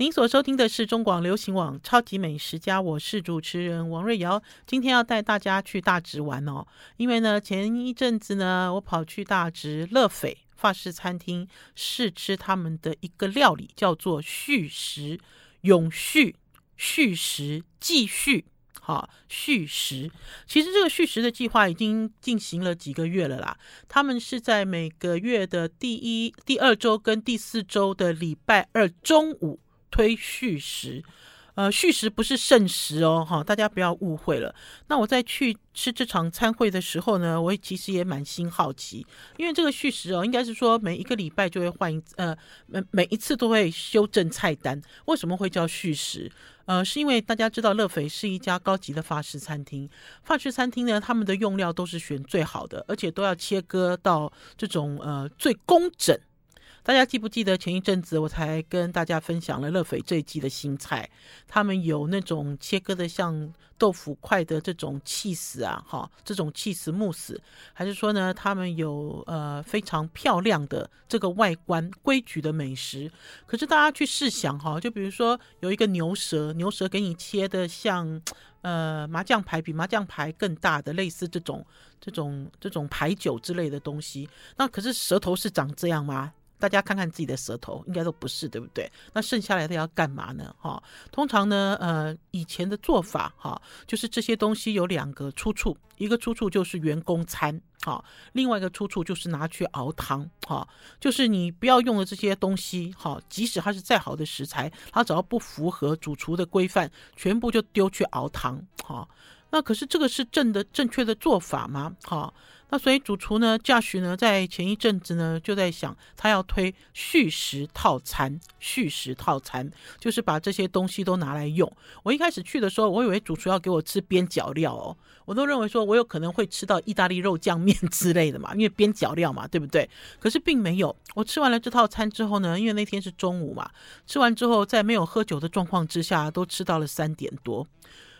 您所收听的是中广流行网《超级美食家》，我是主持人王瑞瑶。今天要带大家去大直玩哦，因为呢，前一阵子呢，我跑去大直乐斐法式餐厅试吃他们的一个料理，叫做“续食永续续食继续”。好，续食。其实这个续食的计划已经进行了几个月了啦。他们是在每个月的第一、第二周跟第四周的礼拜二中午。推续食，呃，续食不是剩食哦，哈，大家不要误会了。那我在去吃这场餐会的时候呢，我其实也满心好奇，因为这个续食哦，应该是说每一个礼拜就会换一，呃，每每一次都会修正菜单。为什么会叫续食？呃，是因为大家知道乐斐是一家高级的法式餐厅，法式餐厅呢，他们的用料都是选最好的，而且都要切割到这种呃最工整。大家记不记得前一阵子我才跟大家分享了乐斐这一季的新菜？他们有那种切割的像豆腐块的这种气死啊，哈，这种气死慕斯，还是说呢，他们有呃非常漂亮的这个外观规矩的美食？可是大家去试想哈，就比如说有一个牛舌，牛舌给你切的像呃麻将牌比麻将牌更大的，类似这种这种这种牌酒之类的东西，那可是舌头是长这样吗？大家看看自己的舌头，应该都不是，对不对？那剩下来的要干嘛呢？哈，通常呢，呃，以前的做法哈，就是这些东西有两个出处，一个出处就是员工餐，哈，另外一个出处就是拿去熬汤，哈，就是你不要用的这些东西，哈，即使它是再好的食材，它只要不符合主厨的规范，全部就丢去熬汤，哈。那可是这个是正的正确的做法吗？哈。那所以主厨呢，Josh 呢，在前一阵子呢，就在想他要推续食套餐。续食套餐就是把这些东西都拿来用。我一开始去的时候，我以为主厨要给我吃边角料哦，我都认为说我有可能会吃到意大利肉酱面 之类的嘛，因为边角料嘛，对不对？可是并没有。我吃完了这套餐之后呢，因为那天是中午嘛，吃完之后在没有喝酒的状况之下，都吃到了三点多。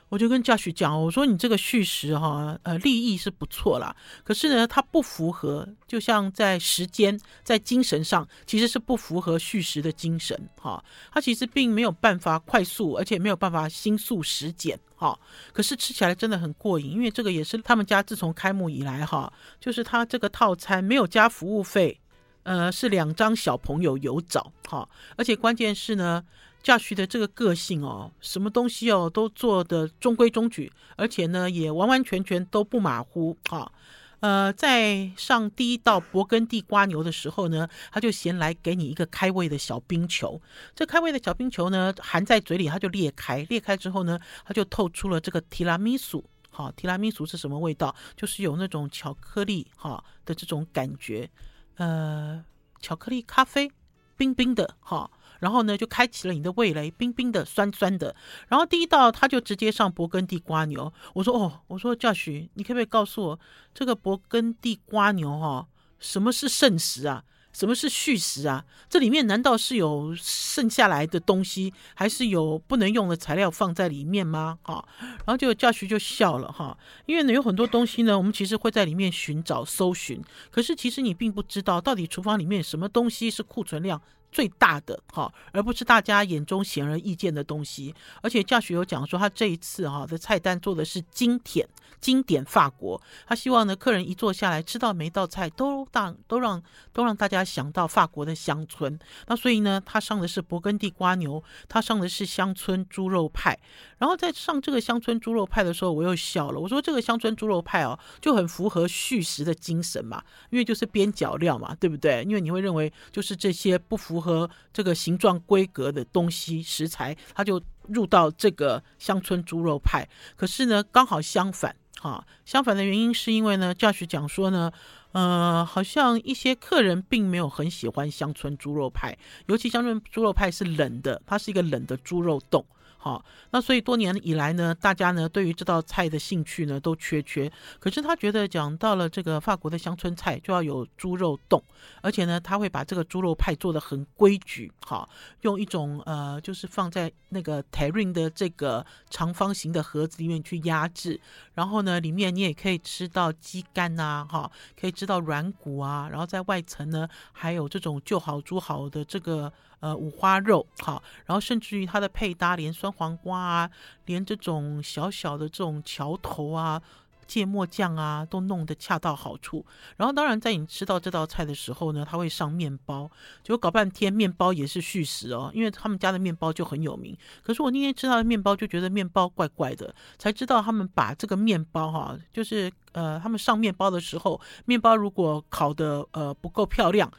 我就跟 Josh 讲，我说你这个续食哈，呃，立意是不错啦，可是呢，它不符合，就像在时间、在精神上，其实是不符合续食的精神哈。它其实并没有办法快速，而且没有办法新速食简哈。可是吃起来真的很过瘾，因为这个也是他们家自从开幕以来哈，就是他这个套餐没有加服务费，呃，是两张小朋友有找哈，而且关键是呢。Josh 的这个个性哦，什么东西哦都做的中规中矩，而且呢也完完全全都不马虎啊。呃，在上第一道勃艮第瓜牛的时候呢，他就先来给你一个开胃的小冰球。这开胃的小冰球呢，含在嘴里它就裂开，裂开之后呢，它就透出了这个提拉米苏。好，提拉米苏是什么味道？就是有那种巧克力哈的这种感觉，呃，巧克力咖啡，冰冰的哈。然后呢，就开启了你的味蕾，冰冰的，酸酸的。然后第一道他就直接上勃艮第瓜牛。我说哦，我说 Josh，你可不可以告诉我这个勃艮第瓜牛哈、什么是剩食啊？什么是续食啊？这里面难道是有剩下来的东西，还是有不能用的材料放在里面吗？哈，然后就 Josh 就笑了哈，因为呢有很多东西呢，我们其实会在里面寻找、搜寻，可是其实你并不知道到底厨房里面什么东西是库存量最大的哈，而不是大家眼中显而易见的东西。而且教学有讲说，他这一次哈的菜单做的是经典经典法国，他希望呢客人一坐下来吃到每道菜都让都让都让大家想到法国的乡村。那所以呢，他上的是勃艮第瓜牛，他上的是乡村猪肉派。然后在上这个乡村猪肉派的时候，我又笑了，我说这个乡村猪肉派哦就很符合续食的精神嘛，因为就是边角料嘛，对不对？因为你会认为就是这些不符。符合这个形状规格的东西食材，它就入到这个乡村猪肉派。可是呢，刚好相反哈，相反的原因是因为呢教学讲说呢，呃，好像一些客人并没有很喜欢乡村猪肉派，尤其乡村猪肉派是冷的，它是一个冷的猪肉冻。好，那所以多年以来呢，大家呢对于这道菜的兴趣呢都缺缺。可是他觉得讲到了这个法国的乡村菜，就要有猪肉冻，而且呢他会把这个猪肉派做的很规矩，好，用一种呃就是放在那个 t e r r i n 的这个长方形的盒子里面去压制，然后呢里面你也可以吃到鸡肝呐，哈，可以吃到软骨啊，然后在外层呢还有这种就好煮好的这个呃五花肉，好，然后甚至于它的配搭，连酸黄瓜啊，连这种小小的这种桥头啊。芥末酱啊，都弄得恰到好处。然后，当然，在你吃到这道菜的时候呢，它会上面包。结果搞半天，面包也是续食哦，因为他们家的面包就很有名。可是我那天吃到的面包，就觉得面包怪怪的，才知道他们把这个面包哈、就是呃，他们上面包的时候，面包如果烤得呃不够漂亮，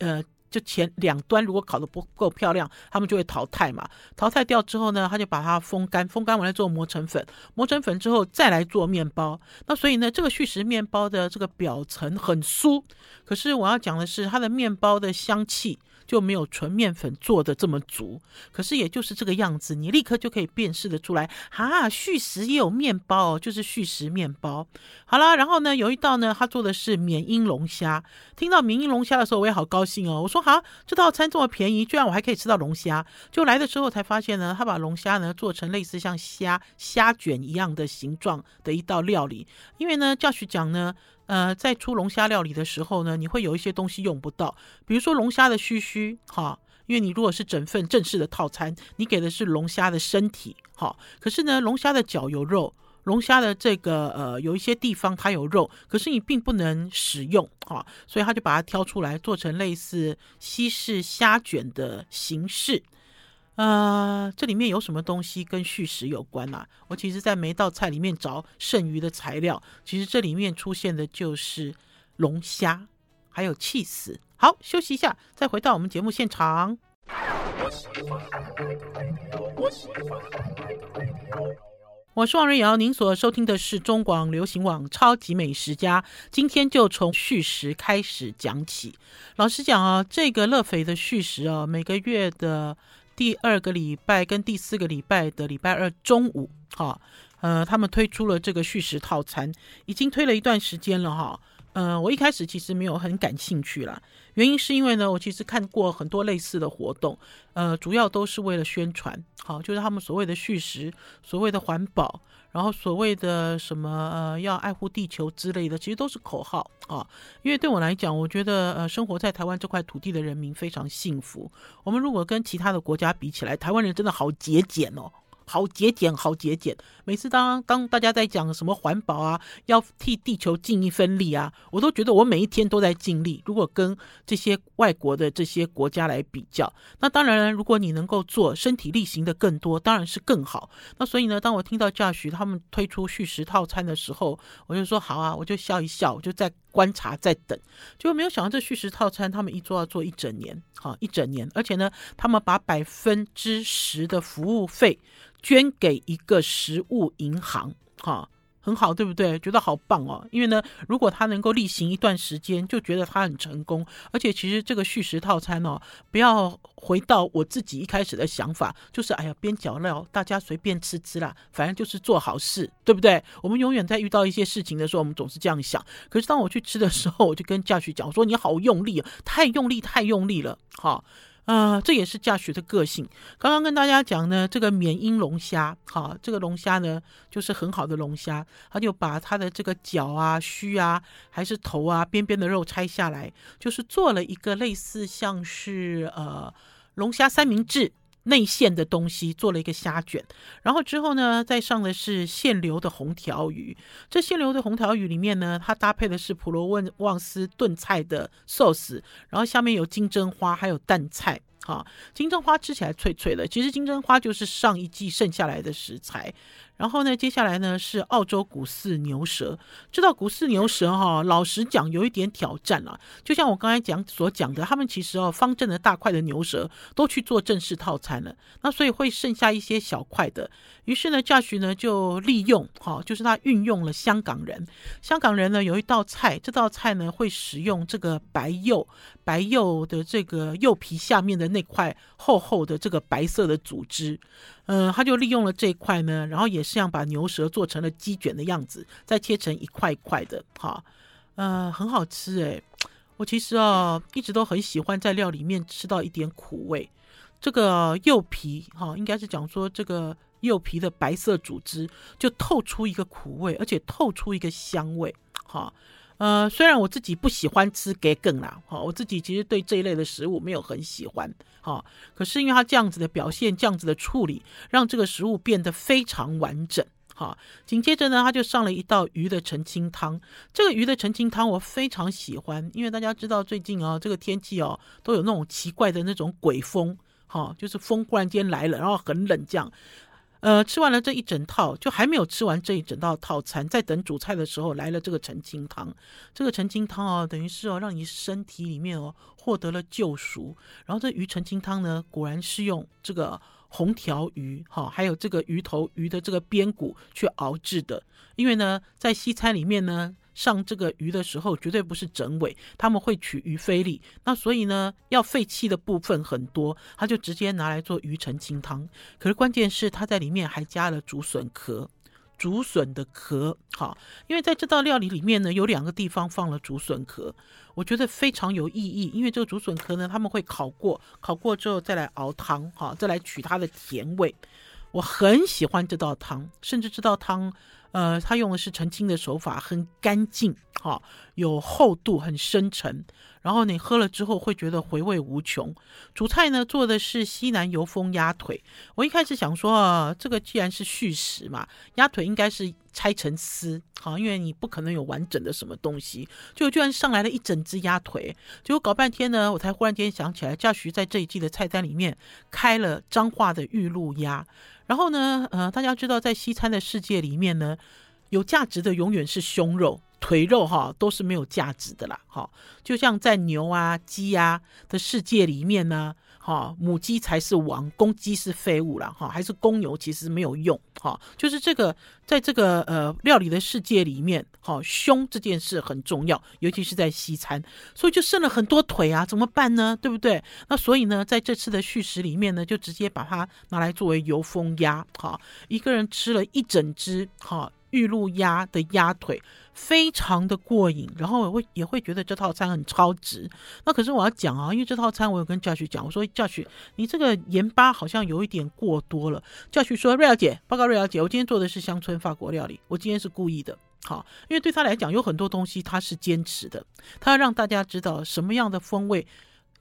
呃。就前两端如果烤的不够漂亮，他们就会淘汰嘛。淘汰掉之后呢，他就把它风干，风干完了之后磨成粉，磨成粉之后再来做面包。那所以呢，这个续食面包的这个表层很酥，可是我要讲的是它的面包的香气。就没有纯面粉做的这么足，可是也就是这个样子，你立刻就可以辨识的出来。哈，续食也有面包，就是续食面包。好啦，然后呢，有一道呢，他做的是缅因龙虾。听到缅因龙虾的时候，我也好高兴哦。我说哈，这道餐这么便宜，居然我还可以吃到龙虾。就来的时候才发现呢，他把龙虾呢做成类似像虾虾卷一样的形状的一道料理。因为呢教学讲呢。呃，在出龙虾料理的时候呢，你会有一些东西用不到，比如说龙虾的须须，哈，因为你如果是整份正式的套餐，你给的是龙虾的身体，哈，可是呢，龙虾的脚有肉，龙虾的这个呃有一些地方它有肉，可是你并不能使用，哈，所以他就把它挑出来做成类似西式虾卷的形式。呃，这里面有什么东西跟续食有关啊？我其实，在每道菜里面找剩余的材料，其实这里面出现的就是龙虾，还有起司。好，休息一下，再回到我们节目现场。我是王瑞瑶，您所收听的是中广流行网《超级美食家》，今天就从续食开始讲起。老实讲啊，这个乐肥的续食啊，每个月的。第二个礼拜跟第四个礼拜的礼拜二中午，哈，呃，他们推出了这个续食套餐，已经推了一段时间了，哈，呃，我一开始其实没有很感兴趣啦，原因是因为呢，我其实看过很多类似的活动，呃，主要都是为了宣传，好，就是他们所谓的续食，所谓的环保。然后所谓的什么呃要爱护地球之类的，其实都是口号啊。因为对我来讲，我觉得呃生活在台湾这块土地的人民非常幸福。我们如果跟其他的国家比起来，台湾人真的好节俭哦。好节俭，好节俭。每次当当大家在讲什么环保啊，要替地球尽一份力啊，我都觉得我每一天都在尽力。如果跟这些外国的这些国家来比较，那当然，如果你能够做身体力行的更多，当然是更好。那所以呢，当我听到 Josh 他们推出续食套餐的时候，我就说好啊，我就笑一笑，我就在观察，在等。结果没有想到这续食套餐他们一做要做一整年，好一整年，而且呢，他们把百分之十的服务费。捐给一个食物银行，哈，很好，对不对？觉得好棒哦。因为呢，如果他能够例行一段时间，就觉得他很成功。而且其实这个续食套餐哦，不要回到我自己一开始的想法，就是哎呀，边角料大家随便吃吃啦，反正就是做好事，对不对？我们永远在遇到一些事情的时候，我们总是这样想。可是当我去吃的时候，我就跟 Josh 讲，我说你好用力，太用力，太用力了，哈。啊，这也是驾驶的个性。刚刚跟大家讲呢，这个缅因龙虾，啊，这个龙虾呢就是很好的龙虾，他就把它的这个脚啊、须啊，还是头啊、边边的肉拆下来，就是做了一个类似像是呃龙虾三明治。内馅的东西做了一个虾卷，然后之后呢，再上的是现流的红条鱼。这现流的红条鱼里面呢，它搭配的是普罗旺斯炖菜的寿司，然后下面有金针花，还有淡菜。哈，金针花吃起来脆脆的，其实金针花就是上一季剩下来的食材。然后呢，接下来呢是澳洲古饲牛舌。知道古饲牛舌哈，老实讲有一点挑战啊。就像我刚才讲所讲的，他们其实哦，方正的大块的牛舌都去做正式套餐了，那所以会剩下一些小块的。于是呢，Josh 呢就利用哈，就是他运用了香港人。香港人呢有一道菜，这道菜呢会使用这个白柚，白柚的这个柚皮下面的那块厚厚的这个白色的组织。嗯、他就利用了这块呢，然后也是要把牛舌做成了鸡卷的样子，再切成一块一块的，哈，呃，很好吃诶。我其实啊，一直都很喜欢在料里面吃到一点苦味。这个柚皮，哈，应该是讲说这个柚皮的白色组织就透出一个苦味，而且透出一个香味，哈。呃，虽然我自己不喜欢吃桔梗啦，哈，我自己其实对这一类的食物没有很喜欢，哈，可是因为它这样子的表现，这样子的处理，让这个食物变得非常完整，哈。紧接着呢，他就上了一道鱼的澄清汤。这个鱼的澄清汤我非常喜欢，因为大家知道最近哦，这个天气哦，都有那种奇怪的那种鬼风，哈，就是风忽然间来了，然后很冷这样。呃，吃完了这一整套，就还没有吃完这一整套套餐，在等主菜的时候来了这个澄清汤。这个澄清汤哦，等于是哦，让你身体里面哦获得了救赎。然后这鱼澄清汤呢，果然是用这个红条鱼哈、还有这个鱼头鱼的这个边骨去熬制的。因为呢，在西餐里面呢。上这个鱼的时候，绝对不是整尾，他们会取鱼菲力，那所以呢，要废弃的部分很多，他就直接拿来做鱼澄清汤。可是关键是，他在里面还加了竹笋壳，竹笋的壳，好，因为在这道料理里面呢，有两个地方放了竹笋壳，我觉得非常有意义，因为这个竹笋壳呢，他们会烤过，烤过之后再来熬汤，哈，再来取它的甜味。我很喜欢这道汤，甚至这道汤。呃，他用的是澄清的手法，很干净，哈、有厚度，很深沉。然后你喝了之后会觉得回味无穷。主菜呢，做的是西南油封鸭腿。我一开始想说，啊，这个既然是续食嘛，鸭腿应该是拆成丝，好，因为你不可能有完整的什么东西。就居然上来了一整只鸭腿，结果搞半天呢，我才忽然间想起来，嘉徐在这一季的菜单里面开了彰化的玉露鸭。然后呢，呃，大家知道，在西餐的世界里面呢，有价值的永远是胸肉、腿肉，哈，都是没有价值的啦，哈。就像在牛啊、鸡啊的世界里面呢。哈，母鸡才是王，公鸡是废物了哈，还是公牛其实没有用哈，就是这个在这个呃料理的世界里面，哈，胸这件事很重要，尤其是在西餐，所以就剩了很多腿啊，怎么办呢？对不对？那所以呢，在这次的叙事里面呢，就直接把它拿来作为油封鸭，哈，一个人吃了一整只哈玉露鸭的鸭腿。非常的过瘾，然后我会也会觉得这套餐很超值。那可是我要讲啊，因为这套餐我有跟教学讲，我说教学，你这个盐巴好像有一点过多了。教学说瑞瑶姐，报告瑞瑶姐，我今天做的是乡村法国料理，我今天是故意的，好，因为对他来讲有很多东西他是坚持的，他要让大家知道什么样的风味。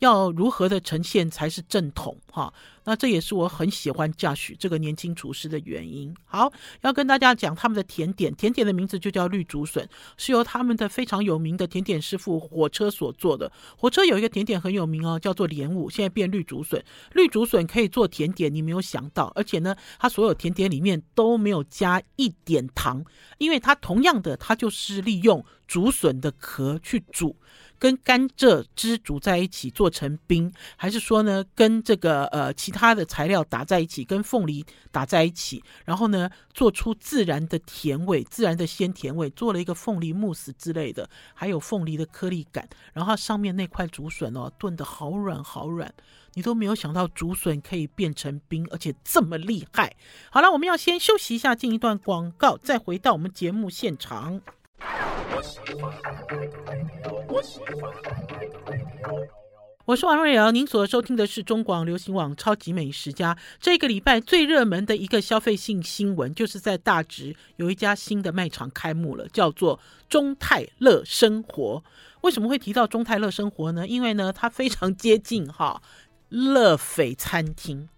要如何的呈现才是正统哈？那这也是我很喜欢嘉许这个年轻厨师的原因。好，要跟大家讲他们的甜点，甜点的名字就叫绿竹笋，是由他们的非常有名的甜点师傅火车所做的。火车有一个甜点很有名哦，叫做莲雾，现在变绿竹笋。绿竹笋可以做甜点，你没有想到，而且呢，它所有甜点里面都没有加一点糖，因为它同样的，它就是利用竹笋的壳去煮。跟甘蔗汁煮在一起做成冰，还是说呢，跟这个呃其他的材料打在一起，跟凤梨打在一起，然后呢做出自然的甜味，自然的鲜甜味，做了一个凤梨慕斯之类的，还有凤梨的颗粒感，然后上面那块竹笋哦炖得好软好软，你都没有想到竹笋可以变成冰，而且这么厉害。好了，我们要先休息一下，进一段广告，再回到我们节目现场。我是王瑞瑶，您所收听的是中广流行网《超级美食家》。这个礼拜最热门的一个消费性新闻，就是在大直有一家新的卖场开幕了，叫做中泰乐生活。为什么会提到中泰乐生活呢？因为呢，它非常接近哈乐斐餐厅。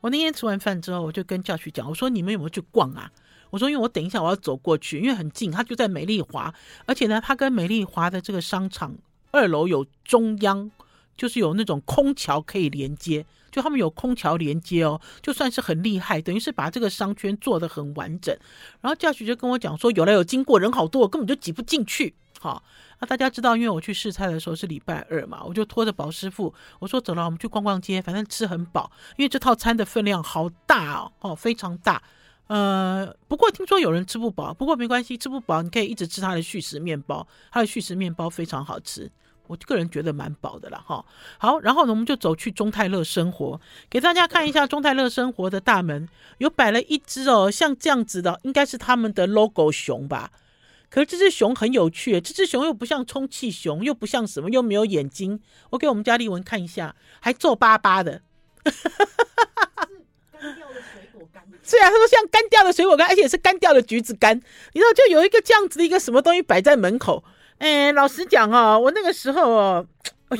我那天吃完饭之后，我就跟教学讲，我说你们有没有去逛啊？我说，因为我等一下我要走过去，因为很近，它就在美丽华，而且呢，它跟美丽华的这个商场二楼有中央，就是有那种空桥可以连接，就他们有空桥连接哦，就算是很厉害，等于是把这个商圈做得很完整。然后教学就跟我讲说，有来有经过，人好多，我根本就挤不进去。好，那大家知道，因为我去试菜的时候是礼拜二嘛，我就拖着宝师傅，我说走了，我们去逛逛街，反正吃很饱，因为这套餐的分量好大哦，哦，非常大。呃，不过听说有人吃不饱，不过没关系，吃不饱你可以一直吃他的续食面包，他的续食面包非常好吃，我个人觉得蛮饱的了哈。好，然后呢，我们就走去中泰乐生活，给大家看一下中泰乐生活的大门，有摆了一只哦，像这样子的，应该是他们的 logo 熊吧？可是这只熊很有趣，这只熊又不像充气熊，又不像什么，又没有眼睛。我给我们家丽文看一下，还皱巴巴的。是啊，他说像干掉的水果干，而且是干掉的橘子干。你知道，就有一个这样子的一个什么东西摆在门口，哎，老实讲哦，我那个时候哦，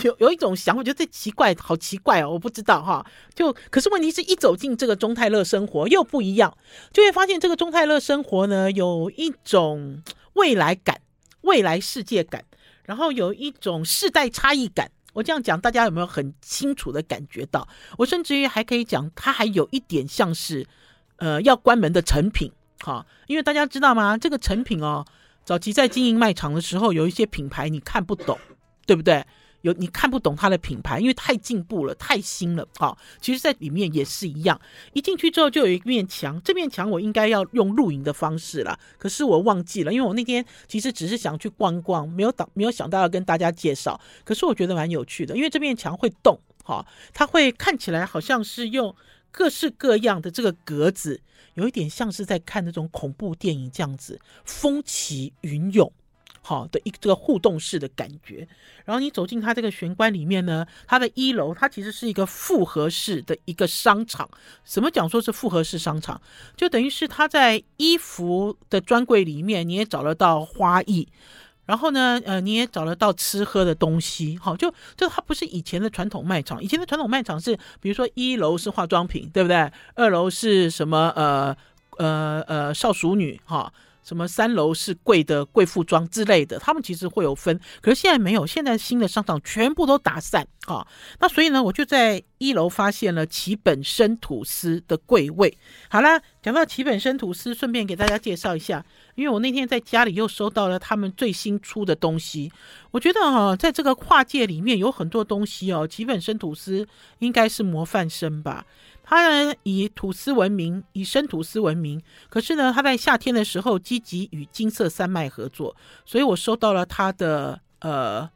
有有一种想法，觉得这奇怪，好奇怪哦，我不知道哈。就可是问题是一走进这个中泰乐生活又不一样，就会发现这个中泰乐生活呢，有一种未来感、未来世界感，然后有一种世代差异感。我这样讲，大家有没有很清楚的感觉到？我甚至于还可以讲，它还有一点像是，呃，要关门的成品，哈，因为大家知道吗？这个成品哦，早期在经营卖场的时候，有一些品牌你看不懂，对不对？有你看不懂它的品牌，因为太进步了，太新了。好，其实，在里面也是一样。一进去之后，就有一面墙，这面墙我应该要用录影的方式了，可是我忘记了，因为我那天其实只是想去逛逛，没有当没有想到要跟大家介绍。可是我觉得蛮有趣的，因为这面墙会动，哈，它会看起来好像是用各式各样的这个格子，有一点像是在看那种恐怖电影这样子，风起云涌。好的一个这个互动式的感觉，然后你走进它这个玄关里面呢，它的一楼它其实是一个复合式的一个商场。什么讲说是复合式商场？就等于是它在衣服的专柜里面，你也找得到花艺，然后呢，呃，你也找得到吃喝的东西。好，就就它不是以前的传统卖场，以前的传统卖场是，比如说一楼是化妆品，对不对？二楼是什么？呃呃呃，少淑女哈。什么三楼是贵的贵妇装之类的，他们其实会有分，可是现在没有，现在新的商场全部都打散啊。那所以呢，我就在一楼发现了奇本生吐司的柜位。好啦，讲到奇本生吐司，顺便给大家介绍一下，因为我那天在家里又收到了他们最新出的东西。我觉得哈，在这个跨界里面有很多东西哦，奇本生吐司应该是模范生吧。他呢，以吐司闻名，以生吐司闻名。可是呢，他在夏天的时候积极与金色三麦合作，所以我收到了他的呃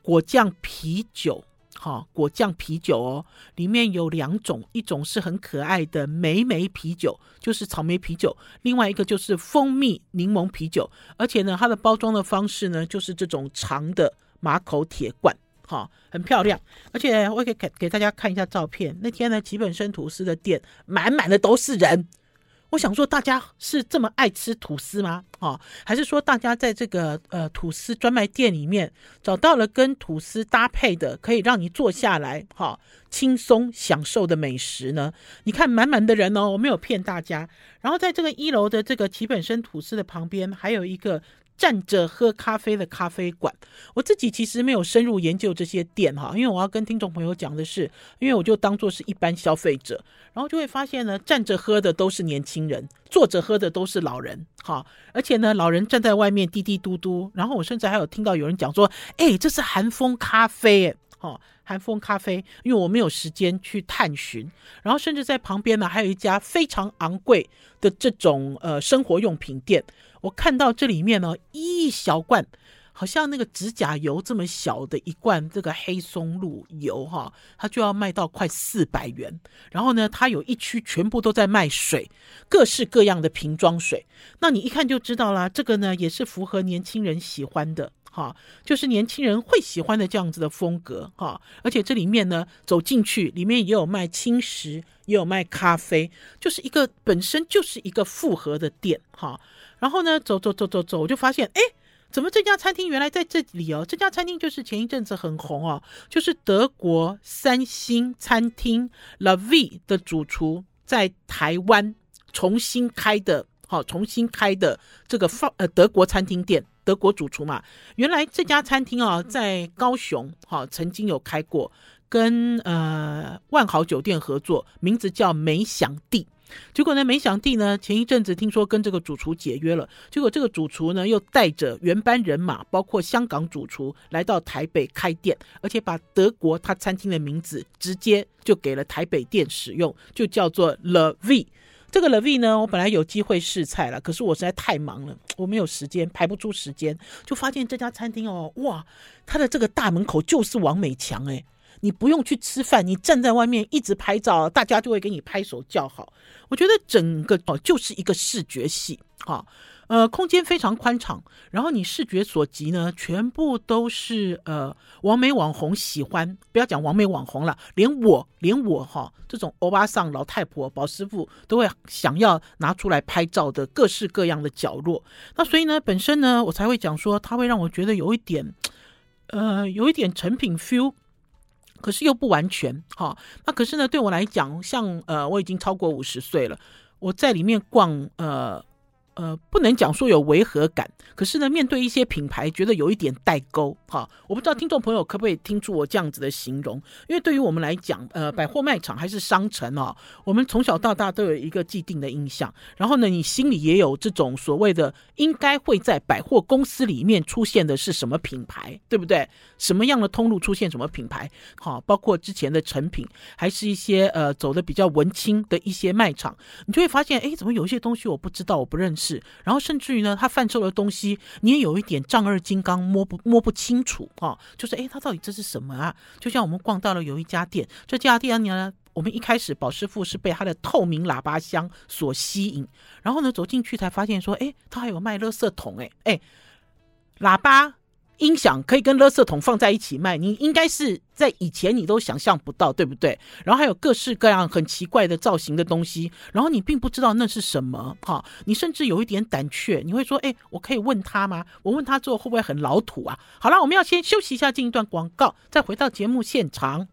果酱啤酒，哈、果酱啤酒哦，里面有两种，一种是很可爱的莓莓啤酒，就是草莓啤酒；另外一个就是蜂蜜柠檬啤酒，而且呢，它的包装的方式呢，就是这种长的马口铁罐。好，很漂亮，而且我可以给给大家看一下照片。那天呢，奇本生吐司的店满满的都是人。我想说，大家是这么爱吃吐司吗？哦，还是说大家在这个呃吐司专卖店里面找到了跟吐司搭配的，可以让你坐下来哈轻松享受的美食呢？你看满满的人哦，我没有骗大家。然后在这个一楼的这个奇本生吐司的旁边，还有一个。站着喝咖啡的咖啡馆，我自己其实没有深入研究这些店哈，因为我要跟听众朋友讲的是，因为我就当做是一般消费者，然后就会发现呢，站着喝的都是年轻人，坐着喝的都是老人 哈，而且呢，老人站在外面滴滴嘟嘟，然后我甚至还有听到有人讲说，哎，这是韩风咖啡，哈，韩风咖啡，因为我没有时间去探寻，然后甚至在旁边呢，还有一家非常昂贵的这种呃生活用品店。我看到这里面呢，一小罐，好像那个指甲油这么小的一罐，这个黑松露油哈，它就要卖到快四百元。然后呢，它有一区全部都在卖水，各式各样的瓶装水。那你一看就知道啦，这个呢也是符合年轻人喜欢的哈，就是年轻人会喜欢的这样子的风格哈。而且这里面呢，走进去里面也有卖轻食，也有卖咖啡，就是一个本身就是一个复合的店哈。然后呢，走走走走走，我就发现，哎，怎么这家餐厅原来在这里哦？这家餐厅就是前一阵子很红哦，就是德国三星餐厅 La Vie 的主厨在台湾重新开的，好，重新开的这个放呃德国餐厅店，德国主厨嘛。原来这家餐厅啊，在高雄哈曾经有开过，跟呃万豪酒店合作，名字叫美享地。结果呢，没想地呢，前一阵子听说跟这个主厨解约了。结果这个主厨呢，又带着原班人马，包括香港主厨来到台北开店，而且把德国他餐厅的名字直接就给了台北店使用，就叫做 Le V。这个 Le V 呢，我本来有机会试菜了，可是我实在太忙了，我没有时间，排不出时间，就发现这家餐厅哦，哇，它的这个大门口就是王美墙诶。你不用去吃饭，你站在外面一直拍照，大家就会给你拍手叫好。我觉得整个哦就是一个视觉系哈，呃，空间非常宽敞，然后你视觉所及呢，全部都是呃，网美网红喜欢，不要讲网美网红了，连我连我哈这种欧巴桑老太婆宝师傅都会想要拿出来拍照的各式各样的角落。那所以呢，本身呢，我才会讲说，它会让我觉得有一点，呃，有一点成品 feel，可是又不完全哈。那可是呢，对我来讲，像呃，我已经超过五十岁了，我在里面逛呃。呃，不能讲说有违和感，可是呢，面对一些品牌，觉得有一点代沟哈。我不知道听众朋友可不可以听出我这样子的形容，因为对于我们来讲，呃，百货卖场还是商城哦，我们从小到大都有一个既定的印象，然后呢，你心里也有这种所谓的应该会在百货公司里面出现的是什么品牌，对不对？什么样的通路出现什么品牌？好，包括之前的成品，还是一些呃走的比较文青的一些卖场，你就会发现，哎，怎么有一些东西我不知道，我不认识。是，然后甚至于呢，他贩售的东西你也有一点丈二金刚摸不摸不清楚啊，就是哎，他到底这是什么啊？就像我们逛到了有一家店，这家店呢，我们一开始宝师傅是被他的透明喇叭箱所吸引，然后呢走进去才发现说，哎，他还有卖垃圾桶，哎哎，喇叭。音响可以跟垃圾桶放在一起卖，你应该是在以前你都想象不到，对不对？然后还有各式各样很奇怪的造型的东西，然后你并不知道那是什么，哈，你甚至有一点胆怯，你会说：“哎，我可以问他吗？我问他之后会不会很老土啊？”好了，我们要先休息一下，进一段广告，再回到节目现场。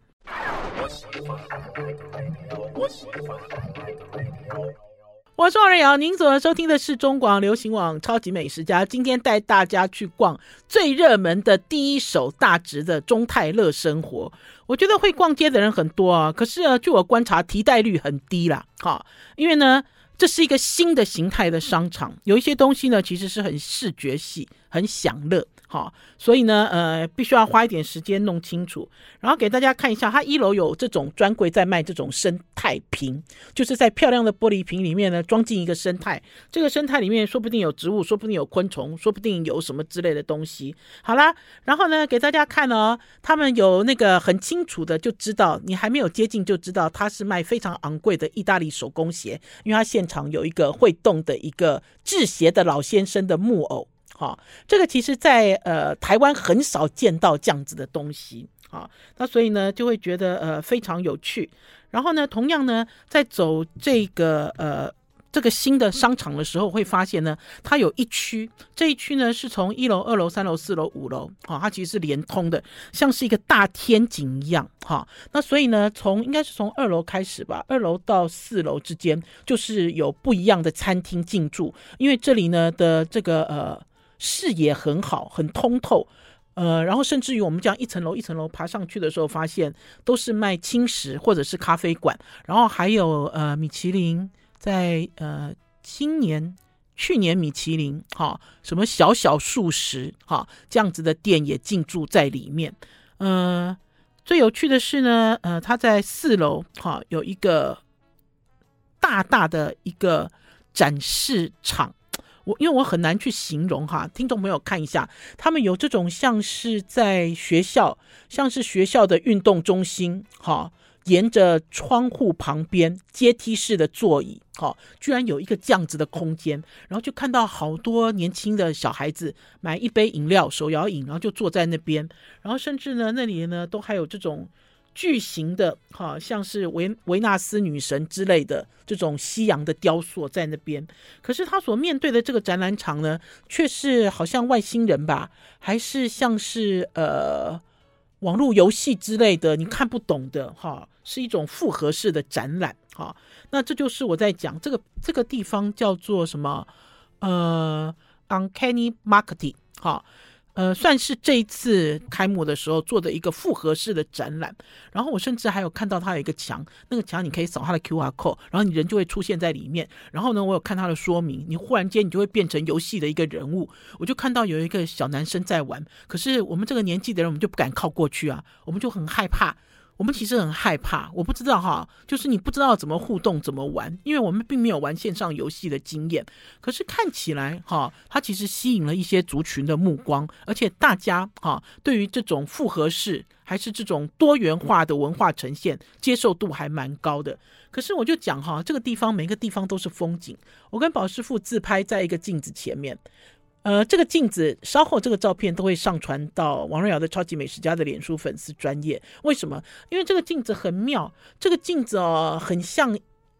我是王瑞瑶，您所收听的是中广流行网超级美食家。今天带大家去逛最热门的第一手大直的中泰乐生活。我觉得会逛街的人很多啊，可是呢，据我观察，提袋率很低啦。哈，因为呢，这是一个新的形态的商场，有一些东西呢，其实是很视觉系，很享乐。好，所以呢，呃，必须要花一点时间弄清楚，然后给大家看一下，它一楼有这种专柜在卖这种生态瓶，就是在漂亮的玻璃瓶里面呢装进一个生态，这个生态里面说不定有植物，说不定有昆虫，说不定有什么之类的东西。好啦，然后呢，给大家看哦，他们有那个很清楚的就知道，你还没有接近就知道它是卖非常昂贵的意大利手工鞋，因为它现场有一个会动的一个制鞋的老先生的木偶。好，这个其实在呃台湾很少见到这样子的东西，好，那所以呢就会觉得呃非常有趣。然后呢，同样呢，在走这个呃。这个新的商场的时候，会发现呢，它有一区，这一区呢是从一楼、二楼、三楼、四楼、五楼，哈，它其实是连通的，像是一个大天井一样，哈。那所以呢，从应该是从二楼开始吧，二楼到四楼之间，就是有不一样的餐厅进驻，因为这里呢的这个呃视野很好，很通透，呃，然后甚至于我们这样一层楼一层楼爬上去的时候，发现都是卖轻食或者是咖啡馆，然后还有呃米其林。在呃，今年、去年米其林哈，什么小小素食哈，这样子的店也进驻在里面。呃，最有趣的是呢，呃，他在四楼哈有一个大大的一个展示场。我因为我很难去形容哈，听众朋友看一下，他们有这种像是在学校，像是学校的运动中心哈。沿着窗户旁边阶梯式的座椅，哈，居然有一个这样子的空间，然后就看到好多年轻的小孩子买一杯饮料，手摇饮，然后就坐在那边，然后甚至呢，那里呢都还有这种巨型的，哈像是维维纳斯女神之类的这种西洋的雕塑在那边。可是他所面对的这个展览场呢，却是好像外星人吧，还是像是呃。网络游戏之类的，你看不懂的哈，是一种复合式的展览哈。那这就是我在讲这个这个地方叫做什么？呃，Uncanny Market，哈。呃，算是这一次开幕的时候做的一个复合式的展览，然后我甚至还有看到它有一个墙，那个墙你可以扫它的 QR code，然后你人就会出现在里面。然后呢，我有看它的说明，你忽然间你就会变成游戏的一个人物。我就看到有一个小男生在玩，可是我们这个年纪的人，我们就不敢靠过去啊，我们就很害怕。我们其实很害怕，我不知道哈，就是你不知道怎么互动、怎么玩，因为我们并没有玩线上游戏的经验。可是看起来哈，它其实吸引了一些族群的目光，而且大家哈对于这种复合式还是这种多元化的文化呈现接受度还蛮高的。可是我就讲哈，这个地方每个地方都是风景。我跟宝师傅自拍在一个镜子前面。呃，这个镜子稍后这个照片都会上传到王瑞瑶的超级美食家的脸书粉丝专页。为什么？因为这个镜子很妙，这个镜子哦，很像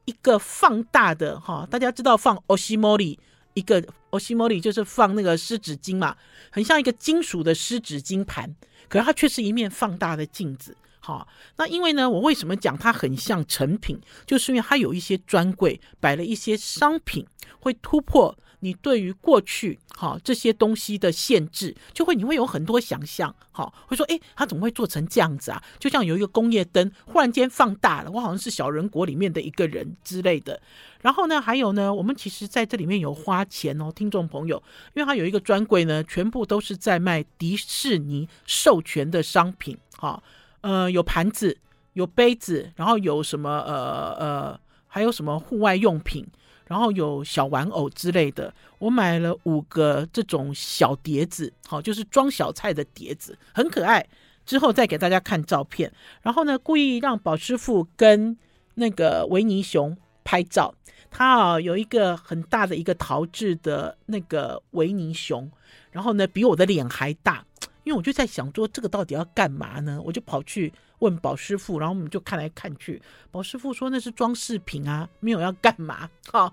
一个放大的哈。大家知道放欧西莫里一个欧西莫里就是放那个湿纸巾嘛，很像一个金属的湿纸巾盘，可是它却是一面放大的镜子。好，那因为呢，我为什么讲它很像成品，就是因为它有一些专柜摆了一些商品，会突破。你对于过去哈这些东西的限制，就会你会有很多想象，哈，会说，诶，它怎么会做成这样子啊？就像有一个工业灯忽然间放大了，我好像是小人国里面的一个人之类的。然后呢，还有呢，我们其实在这里面有花钱哦，听众朋友，因为它有一个专柜呢，全部都是在卖迪士尼授权的商品，哈，呃，有盘子，有杯子，然后有什么呃呃，还有什么户外用品。然后有小玩偶之类的，我买了五个这种小碟子，好，就是装小菜的碟子，很可爱。之后再给大家看照片。然后呢，故意让宝师傅跟那个维尼熊拍照。他啊有一个很大的一个陶制的那个维尼熊，然后呢比我的脸还大。因为我就在想说，这个到底要干嘛呢？我就跑去问宝师傅，然后我们就看来看去。宝师傅说那是装饰品啊，没有要干嘛。哈，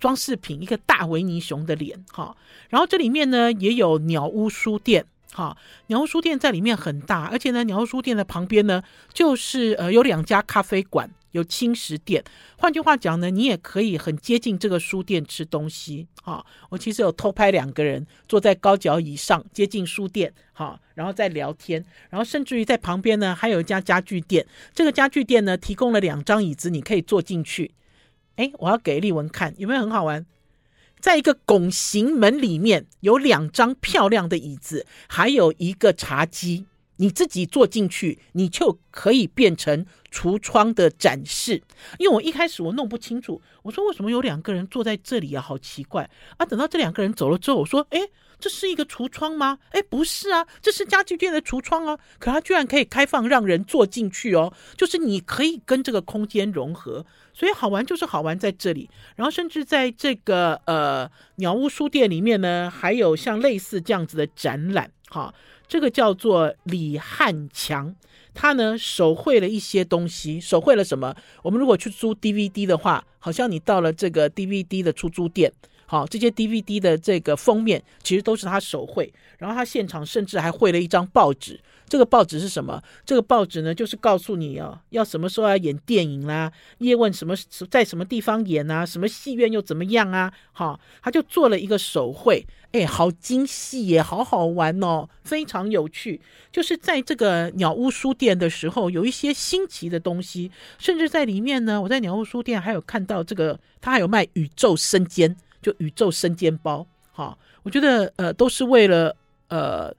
装饰品，一个大维尼熊的脸。哈，然后这里面呢也有鸟屋书店。哈，鸟屋书店在里面很大，而且呢，鸟屋书店的旁边呢就是呃有两家咖啡馆。有轻食店，换句话讲呢，你也可以很接近这个书店吃东西。哈、我其实有偷拍两个人坐在高脚椅上接近书店，哈、然后再聊天，然后甚至于在旁边呢还有一家家具店。这个家具店呢提供了两张椅子，你可以坐进去。哎，我要给丽文看，有没有很好玩？在一个拱形门里面有两张漂亮的椅子，还有一个茶几。你自己坐进去，你就可以变成橱窗的展示。因为我一开始我弄不清楚，我说为什么有两个人坐在这里啊，好奇怪啊！等到这两个人走了之后，我说，诶，这是一个橱窗吗？诶，不是啊，这是家具店的橱窗啊。可它居然可以开放让人坐进去哦，就是你可以跟这个空间融合，所以好玩就是好玩在这里。然后甚至在这个呃鸟屋书店里面呢，还有像类似这样子的展览，哈。这个叫做李汉强，他呢手绘了一些东西，手绘了什么？我们如果去租 DVD 的话，好像你到了这个 DVD 的出租店，好，这些 DVD 的这个封面其实都是他手绘，然后他现场甚至还绘了一张报纸。这个报纸是什么？这个报纸呢，就是告诉你哦，要什么时候要演电影啦，叶问什么在什么地方演啊，什么戏院又怎么样啊？好，他就做了一个手绘，哎，好精细耶，好好玩哦，非常有趣。就是在这个鸟屋书店的时候，有一些新奇的东西，甚至在里面呢，我在鸟屋书店还有看到这个，他还有卖宇宙生煎，就宇宙生煎包。好，我觉得呃，都是为了呃。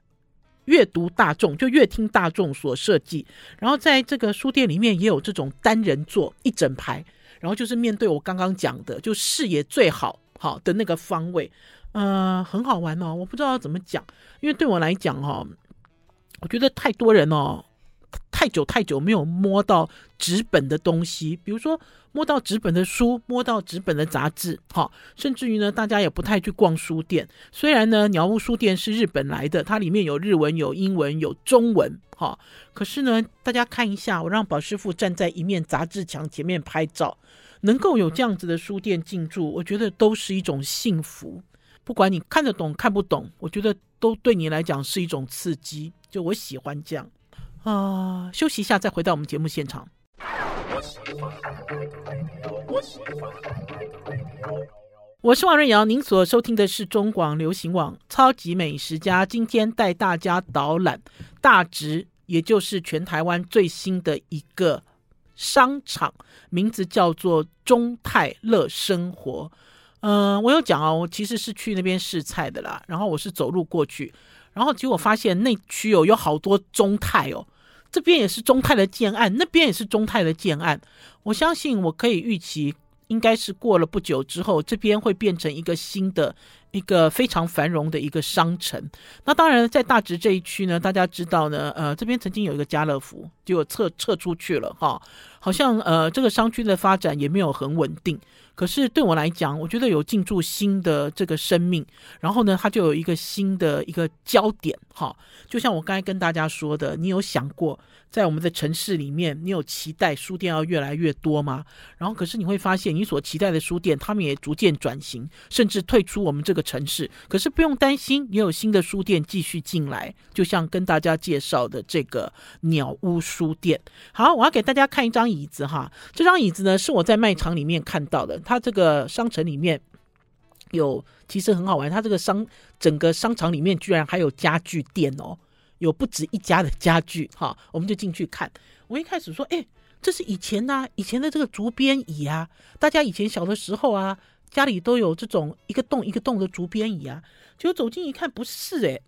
阅读大众就阅听大众所设计，然后在这个书店里面也有这种单人座一整排，然后就是面对我刚刚讲的，就视野最好好的那个方位，呃，很好玩哦。我不知道怎么讲，因为对我来讲哦，我觉得太多人哦。太久太久没有摸到纸本的东西，比如说摸到纸本的书，摸到纸本的杂志，哈，甚至于呢，大家也不太去逛书店。虽然呢，鸟屋书店是日本来的，它里面有日文、有英文、有中文，哈，可是呢，大家看一下，我让宝师傅站在一面杂志墙前面拍照，能够有这样子的书店进驻，我觉得都是一种幸福。不管你看得懂看不懂，我觉得都对你来讲是一种刺激。就我喜欢这样。啊、休息一下，再回到我们节目现场。我是王瑞瑶，您所收听的是中广流行网《超级美食家》，今天带大家导览大直，也就是全台湾最新的一个商场，名字叫做中泰乐生活。嗯、我有讲哦，我其实是去那边试菜的啦，然后我是走路过去，然后结果发现那区哦有好多中泰哦。这边也是中泰的建案，那边也是中泰的建案。我相信我可以预期，应该是过了不久之后，这边会变成一个新的。一个非常繁荣的一个商城，那当然在大直这一区呢，大家知道呢，呃，这边曾经有一个家乐福，就撤撤出去了哈，好像呃这个商圈的发展也没有很稳定。可是对我来讲，我觉得有进驻新的这个生命，然后呢，它就有一个新的一个焦点，哈，就像我刚才跟大家说的，你有想过在我们的城市里面，你有期待书店要越来越多吗？然后可是你会发现，你所期待的书店，他们也逐渐转型，甚至退出我们这个城市。可是不用担心，也有新的书店继续进来，就像跟大家介绍的这个鸟屋书店。好，我要给大家看一张椅子哈，这张椅子呢是我在卖场里面看到的。它这个商城里面有，其实很好玩。它这个商整个商场里面居然还有家具店哦，有不止一家的家具哈。我们就进去看。我一开始说，哎，这是以前呢、啊，以前的这个竹编椅啊，大家以前小的时候啊，家里都有这种一个洞一个洞的竹编椅啊。结果走近一看，不是哎，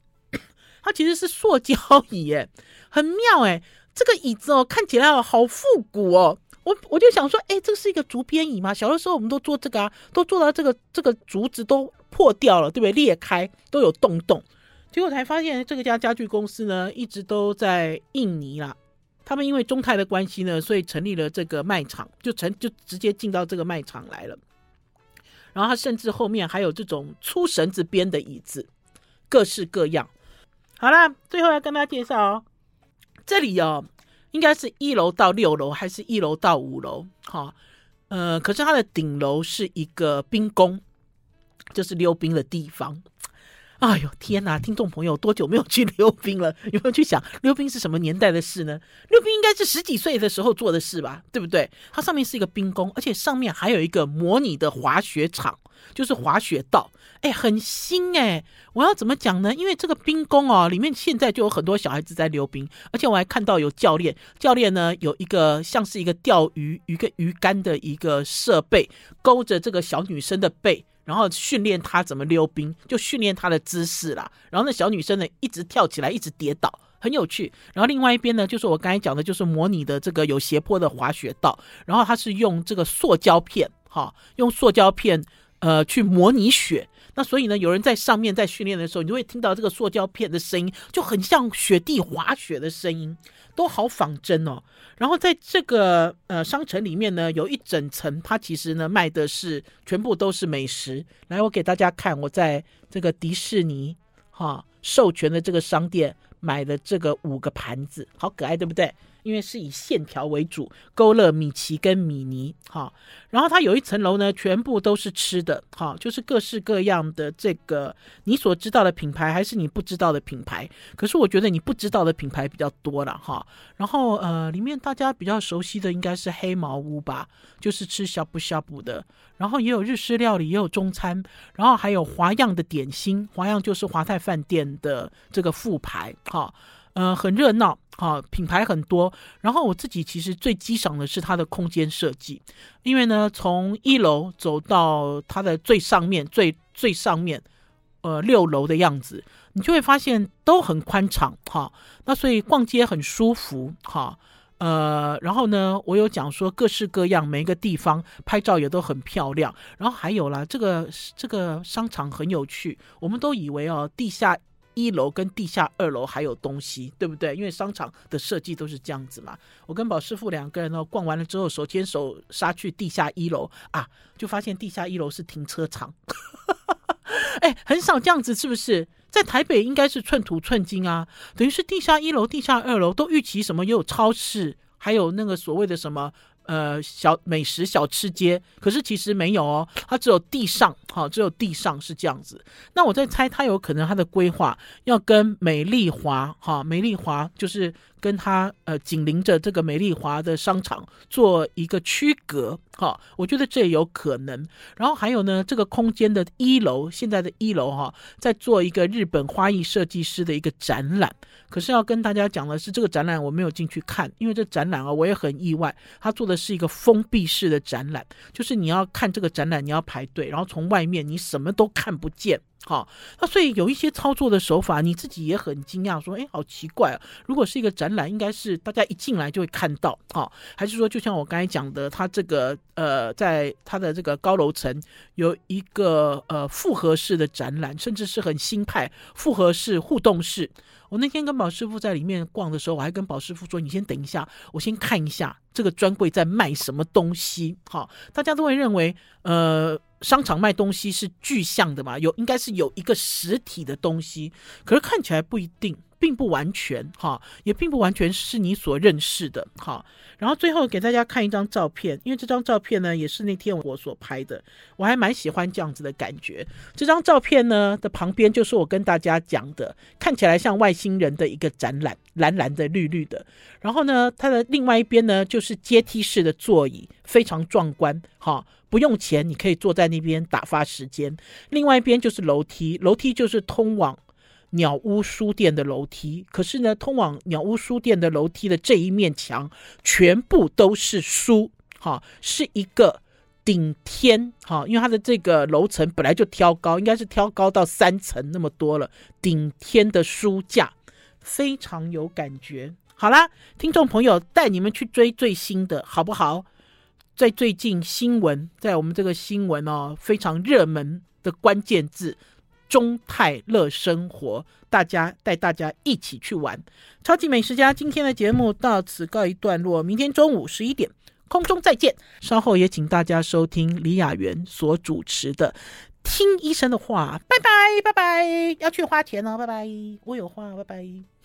它其实是塑胶椅哎，很妙哎，这个椅子哦，看起来哦，好复古哦。我我就想说，哎，这是一个竹编椅吗？小的时候我们都做这个啊，都做到这个这个竹子都破掉了，对不对？裂开都有洞洞，结果才发现这个家家具公司呢，一直都在印尼啦。他们因为中泰的关系呢，所以成立了这个卖场，就成就直接进到这个卖场来了。然后他甚至后面还有这种粗绳子编的椅子，各式各样。好啦，最后要跟大家介绍哦，这里哦。应该是一楼到六楼，还是一楼到五楼？哈，呃，可是它的顶楼是一个冰宫，就是溜冰的地方。哎呦天哪！听众朋友，多久没有去溜冰了？有没有去想溜冰是什么年代的事呢？溜冰应该是十几岁的时候做的事吧，对不对？它上面是一个冰宫，而且上面还有一个模拟的滑雪场，就是滑雪道。哎，很新哎！我要怎么讲呢？因为这个冰宫哦，里面现在就有很多小孩子在溜冰，而且我还看到有教练，教练呢有一个像是一个钓鱼一个鱼竿的一个设备，勾着这个小女生的背。然后训练他怎么溜冰，就训练他的姿势啦。然后那小女生呢，一直跳起来，一直跌倒，很有趣。然后另外一边呢，就是我刚才讲的，就是模拟的这个有斜坡的滑雪道。然后它是用这个塑胶片，哈，用塑胶片，呃，去模拟雪。那所以呢，有人在上面在训练的时候，你就会听到这个塑胶片的声音，就很像雪地滑雪的声音。都好仿真哦，然后在这个呃商城里面呢，有一整层，它其实呢卖的是全部都是美食。来，我给大家看，我在这个迪士尼哈授权的这个商店买的这个五个盘子，好可爱，对不对？因为是以线条为主，勾勒米奇跟米妮，哈，然后它有一层楼呢，全部都是吃的，哈，就是各式各样的这个你所知道的品牌，还是你不知道的品牌。可是我觉得你不知道的品牌比较多了，哈。然后呃，里面大家比较熟悉的应该是黑毛屋吧，就是吃呷哺呷哺的。然后也有日式料理，也有中餐，然后还有华样的点心，华样就是华泰饭店的这个副牌，哈。呃，很热闹，哈，品牌很多。然后我自己其实最激赏的是它的空间设计，因为呢，从一楼走到它的最上面，最最上面，呃，六楼的样子，你就会发现都很宽敞，哈。那所以逛街很舒服，哈。呃，然后呢，我有讲说各式各样，每一个地方拍照也都很漂亮。然后还有啦，这个这个商场很有趣，我们都以为哦，地下。一楼跟地下二楼还有东西，对不对？因为商场的设计都是这样子嘛。我跟宝师傅两个人呢，逛完了之后，手牵手杀去地下一楼啊，就发现地下一楼是停车场。哎，很少这样子，是不是？在台北应该是寸土寸金啊，等于是地下一楼、地下二楼都预期什么，也有超市，还有那个所谓的什么。呃，小美食小吃街，可是其实没有哦，它只有地上，好，只有地上是这样子。那我在猜，它有可能它的规划要跟美丽华，哈，美丽华就是。跟它呃紧邻着这个美丽华的商场做一个区隔，哈，我觉得这也有可能。然后还有呢，这个空间的一楼，现在的一楼哈，在做一个日本花艺设计师的一个展览。可是要跟大家讲的是，这个展览我没有进去看，因为这展览啊，我也很意外，他做的是一个封闭式的展览，就是你要看这个展览，你要排队，然后从外面你什么都看不见。好，那所以有一些操作的手法，你自己也很惊讶，说，哎，好奇怪啊！如果是一个展览，应该是大家一进来就会看到，好，还是说，就像我刚才讲的，它这个呃，在它的这个高楼层有一个呃复合式的展览，甚至是很新派复合式互动式。我那天跟宝师傅在里面逛的时候，我还跟宝师傅说：“你先等一下，我先看一下这个专柜在卖什么东西。”好，大家都会认为，呃。商场卖东西是具象的嘛？有应该是有一个实体的东西，可是看起来不一定，并不完全哈，也并不完全是你所认识的哈。然后最后给大家看一张照片，因为这张照片呢也是那天我所拍的，我还蛮喜欢这样子的感觉。这张照片呢的旁边就是我跟大家讲的，看起来像外星人的一个展览，蓝蓝的、绿绿的。然后呢，它的另外一边呢就是阶梯式的座椅，非常壮观哈。不用钱，你可以坐在那边打发时间。另外一边就是楼梯，楼梯就是通往鸟屋书店的楼梯。可是呢，通往鸟屋书店的楼梯的这一面墙全部都是书，哈，是一个顶天，哈，因为它的这个楼层本来就挑高，应该是挑高到三层那么多了，顶天的书架非常有感觉。好啦，听众朋友，带你们去追最新的，好不好？在最近新闻，在我们这个新闻哦，非常热门的关键字“中泰乐生活”，大家带大家一起去玩。超级美食家今天的节目到此告一段落，明天中午十一点空中再见。稍后也请大家收听李雅媛所主持的《听医生的话》，拜拜拜拜，要去花钱哦，拜拜，我有花，拜拜。